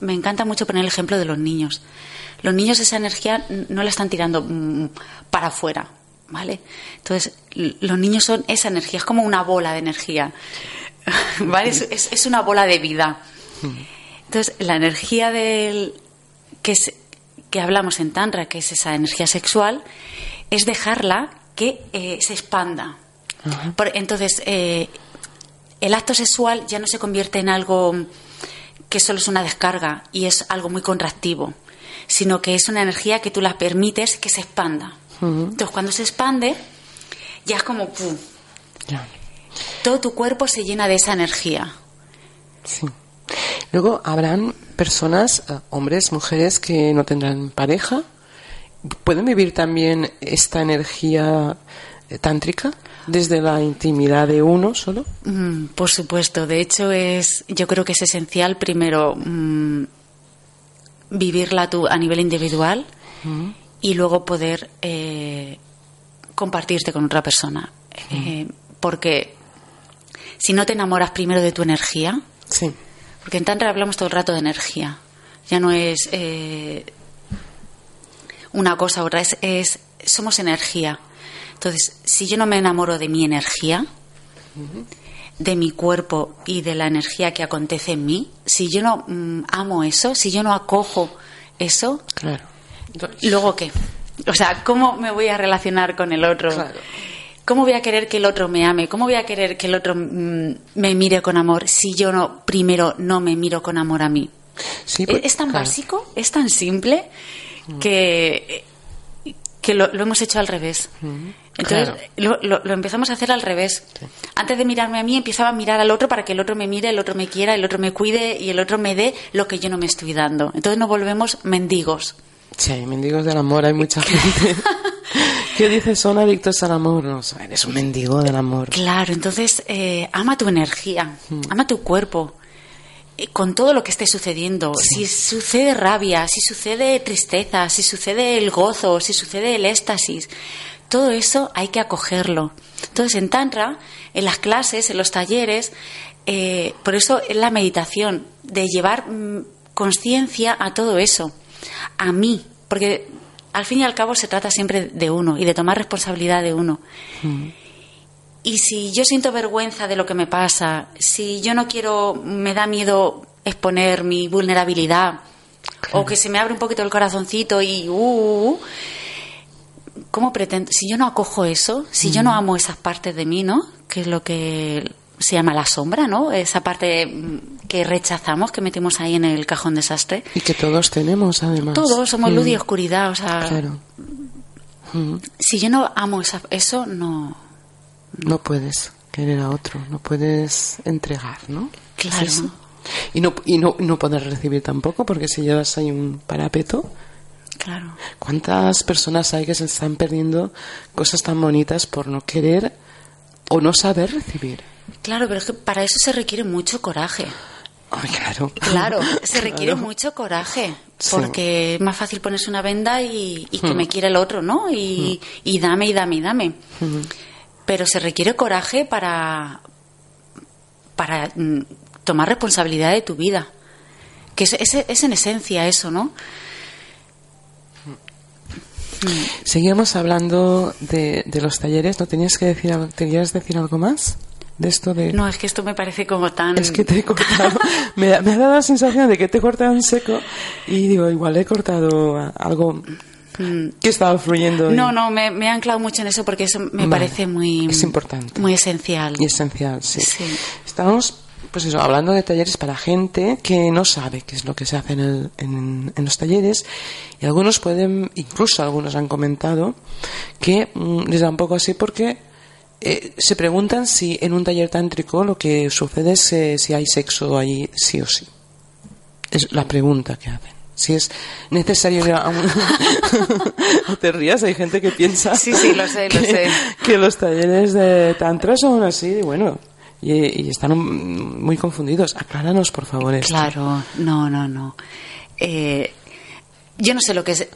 me encanta mucho poner el ejemplo de los niños. Los niños esa energía no la están tirando mm, para afuera, ¿vale? Entonces, los niños son esa energía, es como una bola de energía, ¿vale? Es, una bola de vida. Entonces, la energía del que, que hablamos en Tantra, que es esa energía sexual, es dejarla que eh, se expanda. entonces, eh, el acto sexual ya no se convierte en algo que solo es una descarga y es algo muy contractivo, sino que es una energía que tú la permites que se expanda. Entonces, cuando se expande, ya es como ¡pum! Todo tu cuerpo se llena de esa energía. Sí. Luego habrán personas, eh, hombres, mujeres, que no tendrán pareja. ¿Pueden vivir también esta energía eh, tántrica? desde la intimidad de uno solo? Mm, por supuesto. De hecho, es, yo creo que es esencial primero mm, vivirla tú a nivel individual y luego poder eh, compartirte con otra persona. Eh, porque si no te enamoras primero de tu energía, sí. Porque en Tantra hablamos todo el rato de energía, ya no es eh, una cosa u otra, es, es somos energía. Entonces, si yo no me enamoro de mi energía, de mi cuerpo y de la energía que acontece en mí, si yo no mm, amo eso, si yo no acojo eso, claro. ¿luego qué? O sea, ¿cómo me voy a relacionar con el otro? ¿Cómo voy a querer que el otro me ame? ¿Cómo voy a querer que el otro mm, me mire con amor si yo no primero no me miro con amor a mí? Sí, pues, es, tan básico, es tan simple que que lo, hemos hecho al revés. Entonces lo, lo, empezamos a hacer al revés. Antes de mirarme a mí, empezaba a mirar al otro para que el otro me mire, el otro me quiera, el otro me cuide y el otro me dé lo que yo no me estoy dando. Entonces nos volvemos mendigos. Sí, mendigos del amor, hay mucha gente que dice son adictos al amor. No, eres un mendigo del amor. Claro, entonces eh, ama tu energía, hmm. ama tu cuerpo eh, con todo lo que esté sucediendo, si sucede rabia, si sucede tristeza, si sucede el gozo, si sucede el éxtasis, todo eso hay que acogerlo. Entonces, en Tantra, en las clases, en los talleres, eh, por eso es la meditación, de llevar mm, conciencia a todo eso, a mí, porque al fin y al cabo se trata siempre de uno y de tomar responsabilidad de uno. Mm. Y si yo siento vergüenza de lo que me pasa, si yo no quiero, me da miedo exponer mi vulnerabilidad, o que se me abre un poquito el corazoncito y, uh, uh, uh ¿cómo pretendo? Si yo no acojo eso, si yo no amo esas partes de mí, ¿no? Que es lo que se llama la sombra, ¿no? Esa parte mm, que rechazamos, que metemos ahí en el cajón desastre. Y que todos tenemos, además. Todos somos luz y oscuridad, o sea. Claro. Si yo no amo eso, no no puedes querer a otro, no puedes entregar, ¿no? Claro. y no, y no, no poder recibir tampoco, porque si llevas ahí un parapeto. Claro. ¿Cuántas personas hay que se están perdiendo cosas tan bonitas por no querer o no saber recibir? Claro, pero es que para eso se requiere mucho coraje. Ay, claro. Claro, se requiere mucho coraje, porque es más fácil ponerse una venda y, que hmm. me quiera el otro, ¿no? Y, hmm. y, dame y dame y dame. Hmm pero se requiere coraje para, para mm, tomar responsabilidad de tu vida. Que es, es, en esencia eso, ¿no? Seguimos hablando de, de, los talleres. ¿No tenías que decir, decir algo más? De esto de... No, es que esto me parece como tan... Es que te he cortado. me, me, ha dado la sensación de que te he cortado en seco y digo, igual he cortado algo mm. que estaba fluyendo. No, no, me, me, he anclado mucho en eso porque eso me parece muy... Es importante. Muy esencial. Y esencial, sí. Estamos, pues eso, hablando de talleres para gente que no sabe qué es lo que se hace en, el, en, en los talleres y algunos pueden, incluso algunos han comentado que mm, les da un poco así porque eh, se preguntan si en un taller tántrico lo que sucede es eh, si hay sexo ahí sí o sí. Es la pregunta que hacen. Si es necesario ir a un... no te rías, hay gente que piensa sí, sí, lo sé, que, lo sé. que los talleres de tantra son así, bueno, y, y, están muy confundidos. Acláranos, por favor. Esto. Claro, no, no, no. Eh, yo no sé lo que es...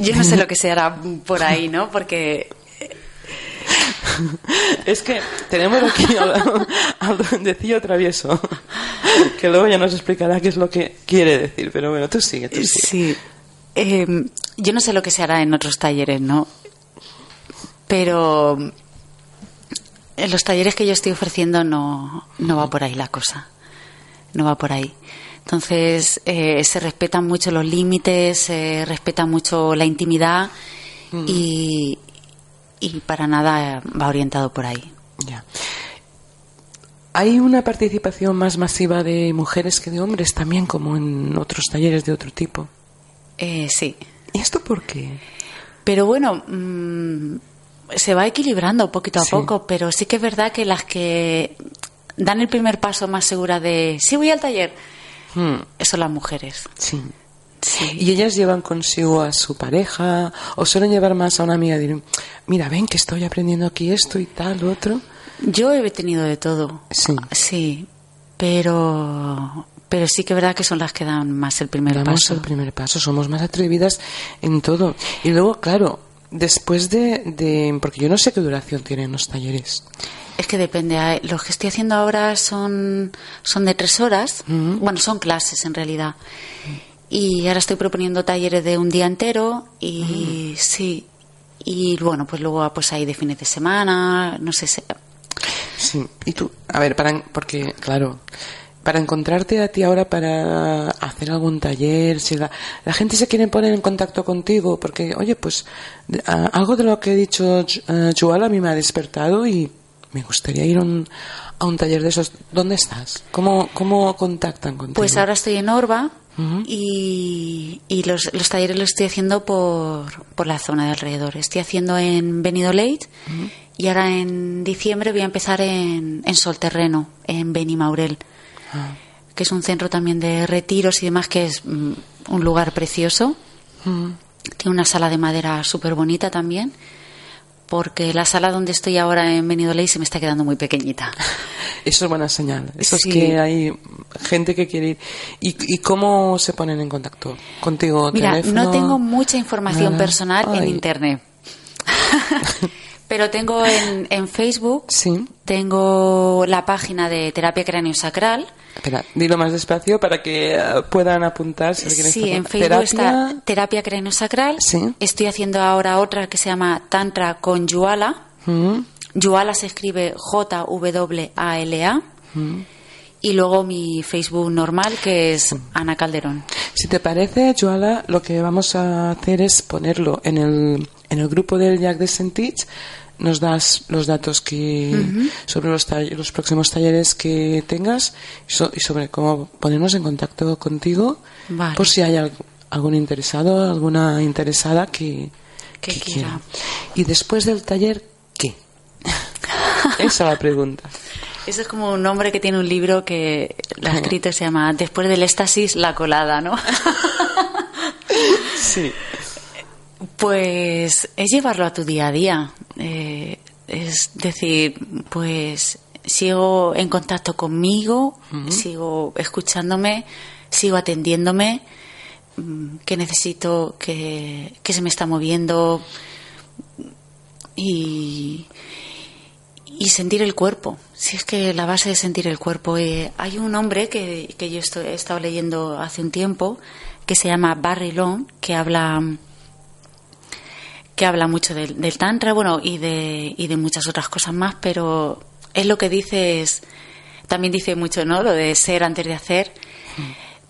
Yo no sé lo que se hará por ahí, ¿no? Porque es que tenemos aquí al duendecillo travieso, que luego ya nos explicará qué es lo que quiere decir, pero bueno, tú sigue, tú sigue. Sí. Eh, yo no sé lo que se hará en otros talleres, ¿no? Pero en los talleres que yo estoy ofreciendo no, no va por ahí la cosa. No va por ahí. Entonces, eh, se respetan mucho los límites, se respeta mucho la intimidad mm. y, y para nada va orientado por ahí. Ya. ¿Hay una participación más masiva de mujeres que de hombres también, como en otros talleres de otro tipo? Eh, sí. ¿Y esto por qué? Pero bueno, mmm, se va equilibrando poquito a sí. poco, pero sí que es verdad que las que dan el primer paso más segura de sí voy al taller hmm. son las mujeres. Sí. Sí. Y ellas llevan consigo a su pareja o suelen llevar más a una amiga. Dirán, mira, ven que estoy aprendiendo aquí esto y tal, otro. Yo he tenido de todo. Sí. Sí, pero pero sí que es verdad que son las que dan más el primer Damos paso. el primer paso, somos más atrevidas en todo. Y luego, claro, después de, de porque yo no sé qué duración tienen los talleres. Es que depende. Los que estoy haciendo ahora son, son de tres horas. Bueno, son clases en realidad. Y ahora estoy proponiendo talleres de un día entero y sí. Y bueno, pues luego pues hay de fines de semana, no sé. Si... Sí, y tú, a ver, para, porque claro, para encontrarte a ti ahora para hacer algún taller, si la, la gente se quiere poner en contacto contigo, porque, oye, pues algo de lo que he dicho uh, Joala a mí me ha despertado y me gustaría ir un, a un taller de esos. ¿Dónde estás? ¿Cómo, cómo contactan contigo? Pues ahora estoy en Orba, Uh -huh. y, y los, los, talleres los estoy haciendo por, por, la zona de alrededor. Estoy haciendo en uh -huh. y ahora en diciembre voy a empezar en, en Solterreno, en Benimaurel, uh Ah. -huh. que es un centro también de retiros y demás, que es mm, un lugar precioso. Tiene una sala de madera súper bonita también porque la sala donde estoy ahora en Benidorm se me está quedando muy pequeñita. Eso es buena señal. Eso sí. es que hay gente que quiere ir. ¿Y, ¿Y, cómo se ponen en contacto contigo? Mira, teléfono? no tengo mucha información Nada. personal Ay. en Internet. Pero tengo en, en, Facebook, sí. tengo la página de terapia cráneo-sacral. Espera, dilo más despacio para que uh, puedan apuntar. Si sí, en Facebook terapia... está terapia cráneo-sacral. Sí. Estoy haciendo ahora otra que se llama Tantra con Yuala. Mm. Yuala se escribe J-W-A-L-A. Mm. Y luego mi Facebook normal, que es Ana Calderón. Si te parece, Joala, lo que vamos a hacer es ponerlo en el, en el grupo del Jack de Sentich. Nos das los datos que uh -huh. sobre los, los, próximos talleres que tengas y, so y, sobre cómo ponernos en contacto contigo vale. por si hay algún interesado, alguna interesada que, que, que quiera. quiera. Y después del taller, ¿qué? Esa es la pregunta. Eso es como un nombre que tiene un libro que lo ha escrito se llama Después del éxtasis, la colada, ¿no? sí. Pues es llevarlo a tu día a día. Eh, es decir, pues sigo en contacto conmigo, uh -huh. sigo escuchándome, sigo atendiéndome, mm, que necesito, que, que se me está moviendo y, y sentir el cuerpo. Si es que la base es sentir el cuerpo. Eh, hay un hombre que, que yo estoy, he estado leyendo hace un tiempo que se llama Barry Long, que habla que habla mucho del, del tantra, bueno, y de, y de muchas otras cosas más, pero es lo que dices, también dice mucho, ¿no? Lo de ser antes de hacer,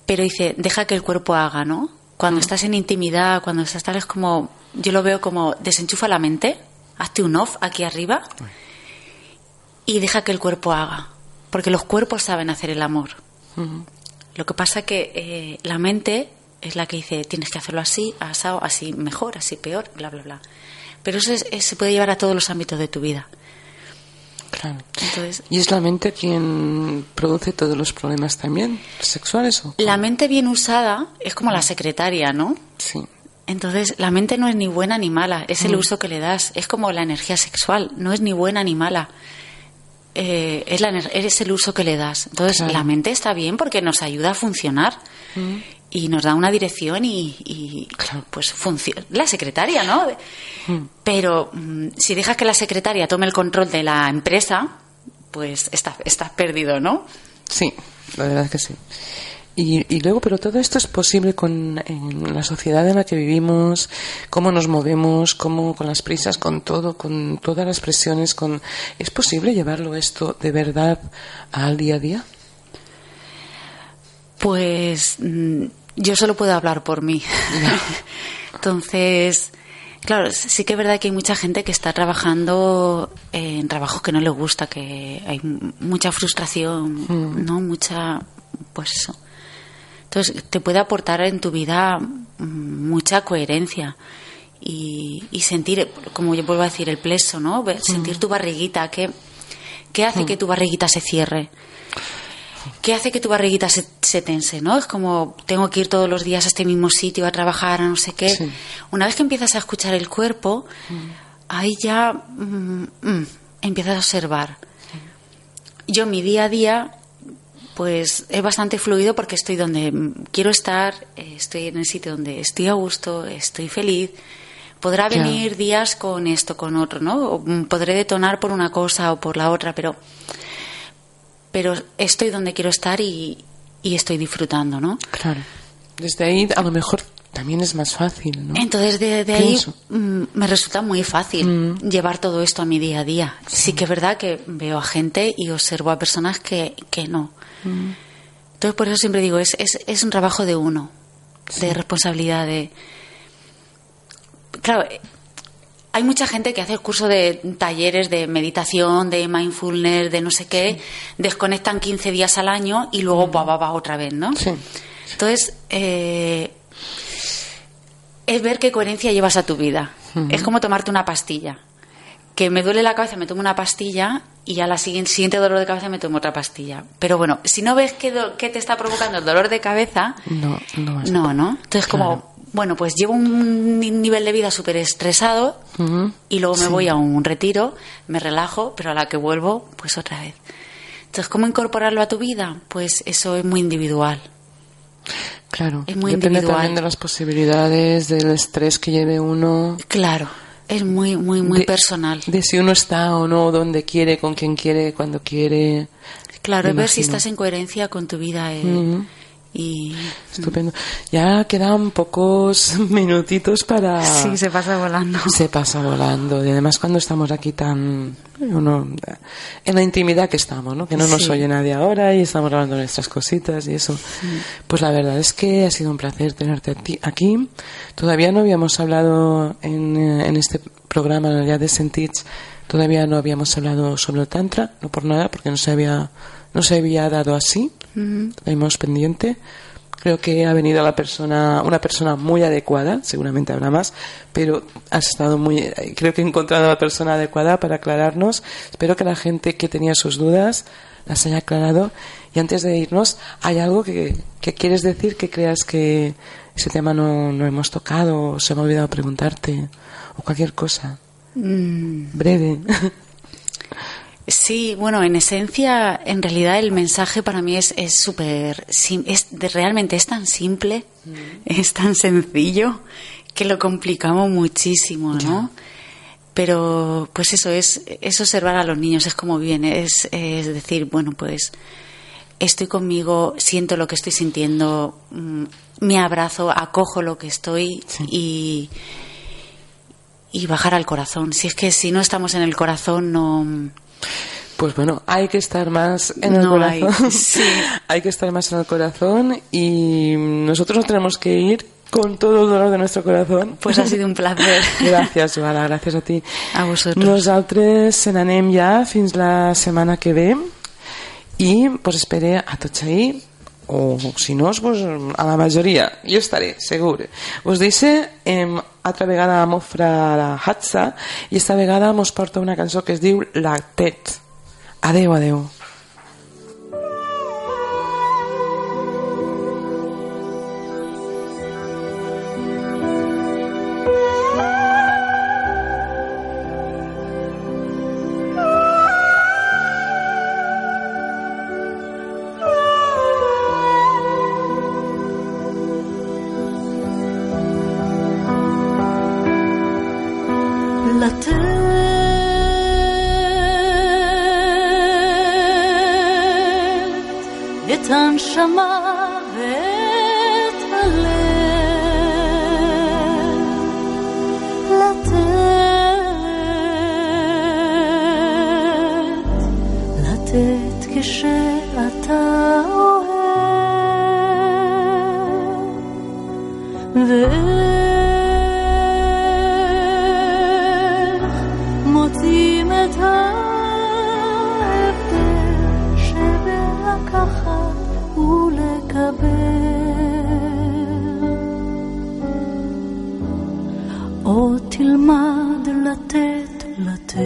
pero dice, deja que el cuerpo haga, ¿no? Cuando estás en intimidad, cuando estás tal, es como, yo lo veo como, desenchufa la mente, hazte un off aquí arriba y deja que el cuerpo haga, porque los cuerpos saben hacer el amor. Lo que pasa que eh, la mente es la que dice, tienes que hacerlo así, asado, así mejor, así peor, bla, bla, bla. Pero eso es- es- se puede llevar a todos los ámbitos de tu vida. Claro. Entonces, ¿Y es la mente quien produce todos los problemas también sexuales? O? la mente bien usada es como la secretaria, ¿no? Sí. Entonces, la mente no es ni buena ni mala, es el uso que le das. Es como la energía sexual, no es ni buena ni mala. Eh, es, la, es el uso que le das. Entonces, Claro. la mente está bien porque nos ayuda a funcionar y nos da una dirección y, y, Claro. pues funciona. La secretaria, ¿no? Pero mm, si dejas que la secretaria tome el control de la empresa, pues estás, estás perdido, ¿no? Sí, la verdad es que sí. Y, y luego, pero todo esto es posible con en la sociedad en la que vivimos, cómo nos movemos, cómo con las prisas, con todo, con todas las presiones, con ¿es posible llevarlo esto de verdad al día a día? Pues mm, yo solo puedo hablar por mí. Entonces, claro, sí que es verdad que hay mucha gente que está trabajando en trabajos que no le gusta, que hay mucha frustración, ¿no? Mucha, pues eso. Entonces, te puede aportar en tu vida mm, mucha coherencia y, y sentir, como yo vuelvo a decir, el pleso, ¿no? Sentir tu barriguita, ¿qué, qué hace que tu barriguita se cierre? ¿Qué hace que tu barriguita se, se tense, no? Es como, tengo que ir todos los días a este mismo sitio a trabajar, a no sé qué. Sí. Una vez que empiezas a escuchar el cuerpo, ahí ya mm, mm, empiezas a observar. Yo mi día a día, pues es bastante fluido porque estoy donde mm, quiero estar, eh, estoy en el sitio donde estoy a gusto, estoy feliz. Podrá Claro. venir días con esto, con otro, ¿no? O, mm, podré detonar por una cosa o por la otra, pero pero estoy donde quiero estar y, y estoy disfrutando, ¿no? Claro. Desde ahí a lo mejor también es más fácil, ¿no? Entonces, de, de ahí mm, me resulta muy fácil llevar todo esto a mi día a día. Sí. que es verdad que veo a gente y observo a personas que, que no. Entonces, por eso siempre digo, es, es, es un trabajo de uno, de responsabilidad, de... Claro, hay mucha gente que hace el curso de talleres de meditación, de mindfulness, de no sé qué, desconectan 15 días al año y luego va, va, va otra vez, ¿no? Sí. Entonces, eh, es ver qué coherencia llevas a tu vida. Es como tomarte una pastilla. Que me duele la cabeza, me tomo una pastilla y a la siguiente, siguiente dolor de cabeza me tomo otra pastilla. Pero bueno, si no ves qué, te está provocando el dolor de cabeza, No, no no, ¿no? Entonces, como, bueno, pues llevo un ni- nivel de vida súper estresado y luego me Sí. voy a un retiro, me relajo, pero a la que vuelvo, pues otra vez. Entonces, ¿cómo incorporarlo a tu vida? Pues eso es muy individual. Claro. Es muy Depende individual. también de las posibilidades, del estrés que lleve uno. Claro, es muy, muy, muy de- personal. De si uno está o no, donde quiere, con quien quiere, cuando quiere. Claro, ver si estás en coherencia con tu vida. eh. Y Estupendo. Ya quedan pocos minutitos para. sí, se pasa volando. Se pasa volando. Y además cuando estamos aquí tan... uno- en la intimidad que estamos, ¿no? Que no nos oye nadie ahora y estamos hablando de nuestras cositas y eso. Pues la verdad es que ha sido un placer tenerte aquí. Todavía no habíamos hablado en, eh, en este programa ya de Sentits, todavía no habíamos hablado sobre el Tantra, no por nada, porque no se había, no se había dado así. Tenemos pendiente. Creo que ha venido la persona, una persona muy adecuada, seguramente habrá más, pero has estado muy, creo que he encontrado a la persona adecuada para aclararnos. Espero que la gente que tenía sus dudas las haya aclarado. Y antes de irnos, ¿hay algo que, que quieres decir que creas que ese tema no, no hemos tocado o se me ha olvidado preguntarte o cualquier cosa? Mm, Breve. Sí, bueno, en esencia, en realidad el mensaje para mí es es súper, es de- realmente es tan simple, es tan sencillo que lo complicamos muchísimo, ¿no? Pero, pues eso es, es observar a los niños, es como viene, es, es decir, bueno, pues estoy conmigo, siento lo que estoy sintiendo, mm, me abrazo, acojo lo que estoy y, y bajar al corazón. Si es que si no estamos en el corazón, no. Pues bueno, hay que estar más en el corazón. Hay, que estar más en el corazón y nosotros nos tenemos que ir con todo el dolor de nuestro corazón. Pues ha sido un placer. Gràcies, Joana, gràcies a ti. A vosaltres. Nosaltres se n'anem ja fins la setmana que ve i pues, espere a tots ahir o si no, pues, a la majoria jo estaré, segur. Us deixe em, altra vegada a Mofra la Hatsa i esta vegada mos porta una cançó que es diu La Tet adeu, adeu או תלמד לתת, לתת.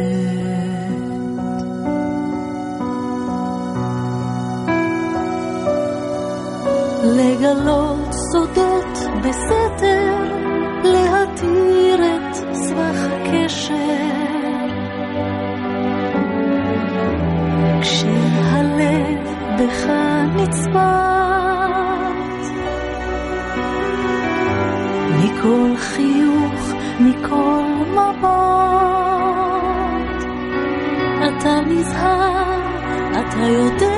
לגלות סודות בסתר, להתיר את סבך הקשר. כשהלב בך נצבט, מכל חי... 所有的